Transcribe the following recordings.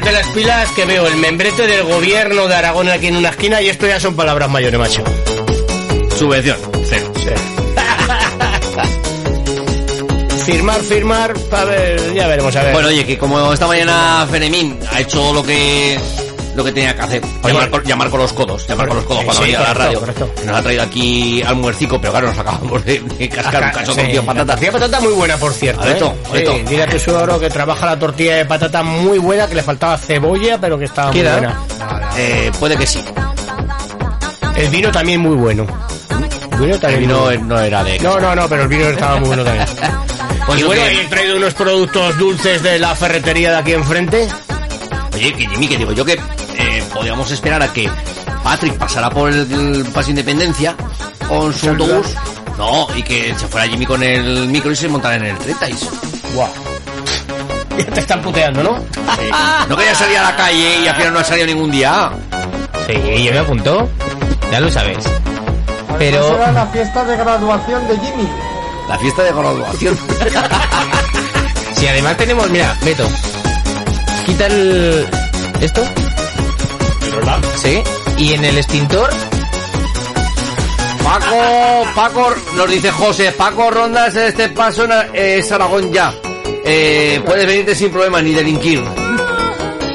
De las pilas que veo el membrete del gobierno de Aragón aquí en una esquina y esto ya son palabras mayores, macho. Subvención, cero. Firmar, firmar, a ver, ya veremos, a ver. Bueno, oye, que como esta mañana Fenemín ha hecho lo que lo que tenía que hacer, llamar, con- llamar con los codos, llamar con los codos Sí, cuando sí, venía a la radio. correcto. Nos ha traído aquí al muercico, pero claro, nos acabamos de, de cascar un cacho de Sí, tío la patata. tortilla de patata muy buena, por cierto. Abeto, ¿eh? Abeto. Sí, dile a tu suegro que trabaja la tortilla de patata muy buena, que le faltaba cebolla, pero que estaba muy buena. Eh, puede que sí. El vino también muy bueno. El vino El también vino muy bueno. no era de... No, no, no, pero el vino estaba muy bueno también. Pues y bueno, he traído unos productos dulces de la ferretería de aquí enfrente. Oye, que Jimmy, que digo yo que podíamos esperar a que Patrick pasara por el, el Paso Independencia con su autobús. No, y que se fuera Jimmy con el micro y se montara en el 30 Guau. Ya te están puteando, ¿no? No quería salir a la calle y al final no ha salido ningún día. Sí, yo me apuntó. Ya lo sabes. Pero Será la fiesta de graduación de Jimmy. La fiesta de graduación. si además tenemos, mira, Beto, quita el esto. Sí. Y en el extintor, Paco, Paco, nos dice José, Paco Rondas este paso en- es Aragón ya. Eh, puedes venirte sin problema ni delinquir.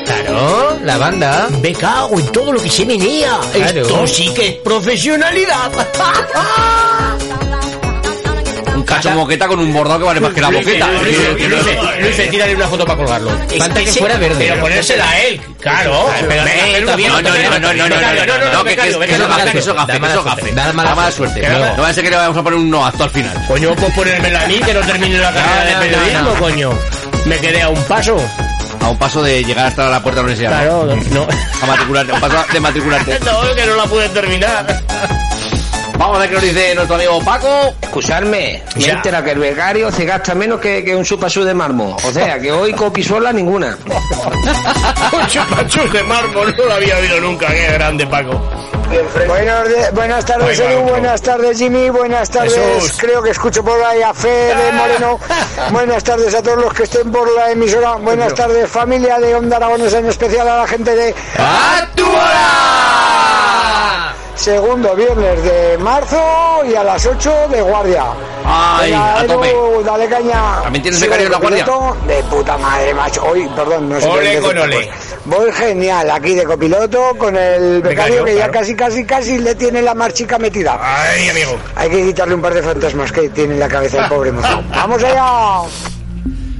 claro, la banda. Me cago en todo lo que se menea. Claro. Esto sí que es profesionalidad. Nacho Moqueta con un bordado que vale más que la boqueta. Luis se tira de una foto para colgarlo. Falta que fuera verde. Pero ponérsela a él, claro. No, no, no, no, no, no, no, que eso gafe, que eso gafe. Da mala suerte. No va a ser que le vamos a poner un no acto al final. Coño, pues ponérmela a mí que no termine la carrera de periodismo, coño. Me quedé a un paso a un paso de llegar hasta la puerta de la universidad. Claro, no. no. A matricularte, a un paso de matricularte. no, que no la pude terminar. Vamos a ver qué nos dice nuestro amigo Paco. Excusarme, me que el becario se gasta menos que, que un chupasú de mármol. O sea, que hoy copisola ninguna. Un chupachus de mármol, no lo había oído nunca. Qué grande, Paco. Buenos buenas tardes, Edu. Buenas tardes, Jimmy. Buenas tardes. Jesús. Creo que escucho por ahí a Fede Moreno. Buenas tardes a todos los que estén por la emisora. Buenas tardes, familia de Onda Aragonesa, en especial a la gente de segundo viernes de marzo y a las 8 de guardia. Ay, Venga, a Edu, tope. dale caña. ¿También tienes becario en la guardia? De puta madre, macho. Hoy, perdón, no sé Ole con ole. Voy genial aquí de copiloto con el becario, Becario, que ya casi, casi, casi le tiene la marchica metida. Ay, amigo. Hay que quitarle un par de fantasmas que tiene en la cabeza el pobre mozo. ¡Vamos allá!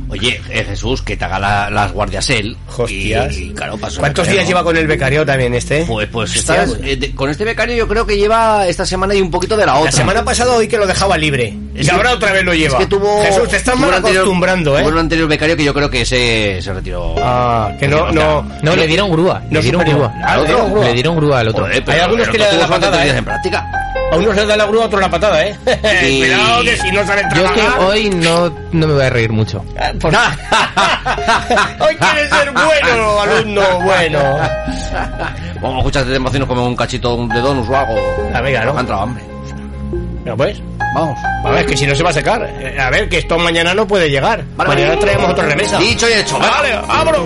Oye, eh, Jesús, que te haga la- las guardias él. Hostias. Y, y, claro, paso ¿Cuántos becario, días lleva con el becario también este? Pues, pues estás, pues. eh, de- con este becario yo creo que lleva esta semana y un poquito de la otra. La semana pasada hoy que lo dejaba libre. Y que- ahora otra vez lo lleva. Es que tuvo. Jesús, te estás tuvo mal un anterior- acostumbrando, ¿eh? Tuvo un anterior becario que yo creo que ese se retiró. Ah, que no, no. No, le dieron grúa. No le dieron superior. grúa. Ah, ¿le dieron grúa? Le dieron grúa al otro. Joder, pero Hay algunos que le dan tuvo la solamente patada, tres días ¿eh? en práctica. A unos les da la grúa, a otros la patada, ¿eh? Y- Cuidado que si no saben Yo es que trabajar... hoy no, no me voy a reír mucho. Ah, pues- Hoy quieres ser bueno, alumno bueno. Vamos, escuchas de emociones como un cachito de donuts o algo. Ah, venga, ¿no? Me ha entrado hambre. Pero pues, Vamos. a ver, que si no se va a secar. Eh, A ver, que esto mañana no puede llegar. Vale, mañana traemos otra remesa. Dicho y hecho. Vale, abro.